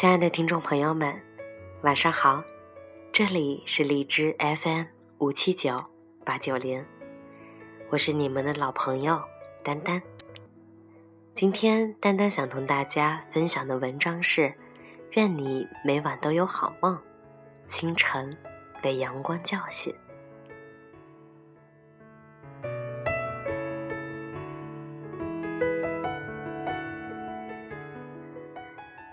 亲爱的听众朋友们，晚上好，这里是荔枝 FM 五七九八九零，我是你们的老朋友丹丹。今天丹丹想同大家分享的文章是：愿你每晚都有好梦，清晨被阳光叫醒。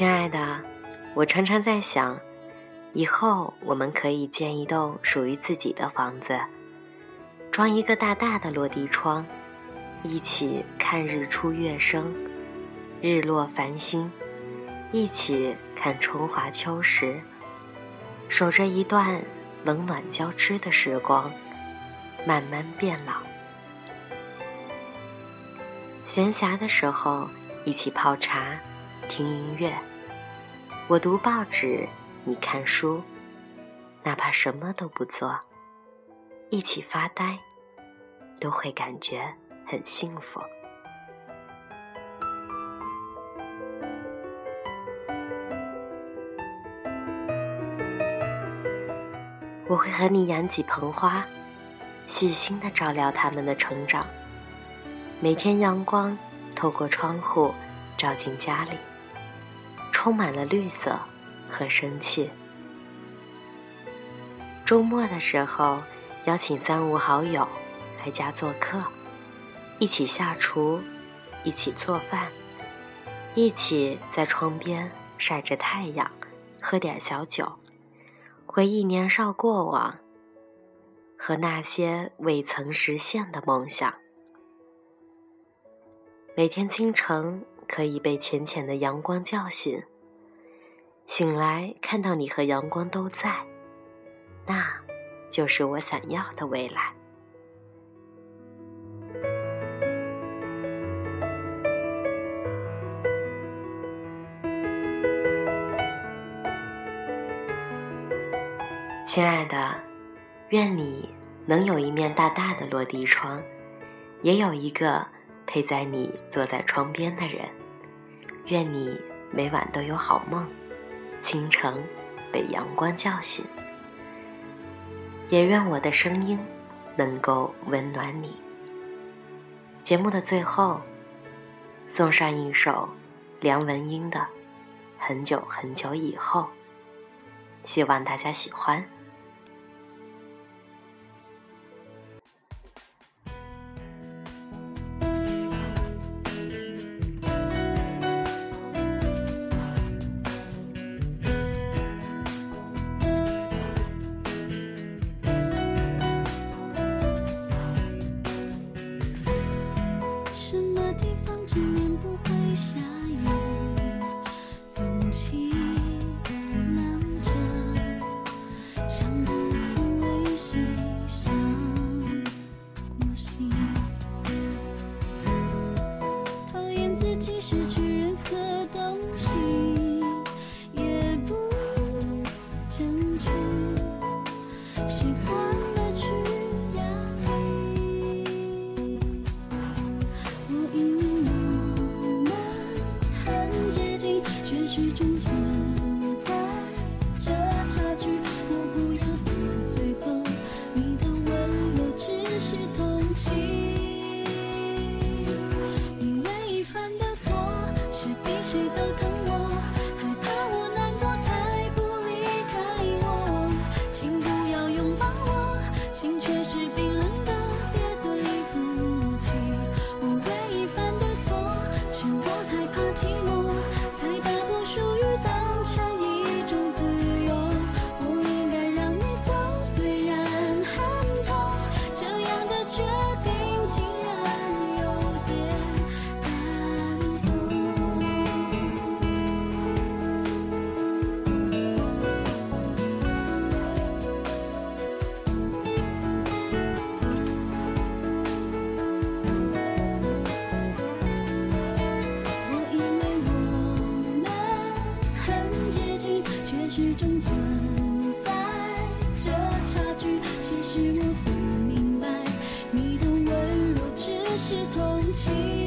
亲爱的，我常常在想，以后我们可以建一栋属于自己的房子，装一个大大的落地窗，一起看日出月升、日落繁星，一起看春华秋实，守着一段冷暖交织的时光，慢慢变老。闲暇的时候，一起泡茶。听音乐，我读报纸，你看书，哪怕什么都不做，一起发呆，都会感觉很幸福。我会和你养几盆花，细心的照料它们的成长。每天阳光透过窗户照进家里。充满了绿色和生气。周末的时候，邀请三五好友来家做客，一起下厨，一起做饭，一起在窗边晒着太阳，喝点小酒，回忆年少过往和那些未曾实现的梦想。每天清晨。可以被浅浅的阳光叫醒，醒来看到你和阳光都在，那就是我想要的未来。亲爱的，愿你能有一面大大的落地窗，也有一个陪在你坐在窗边的人。愿你每晚都有好梦，清晨被阳光叫醒。也愿我的声音能够温暖你。节目的最后，送上一首梁文音的《很久很久以后》，希望大家喜欢。中存在着差距，我不要到最后，你的温柔只是同情。你唯一犯的错，是比谁都疼。是我不明白？你的温柔只是同情。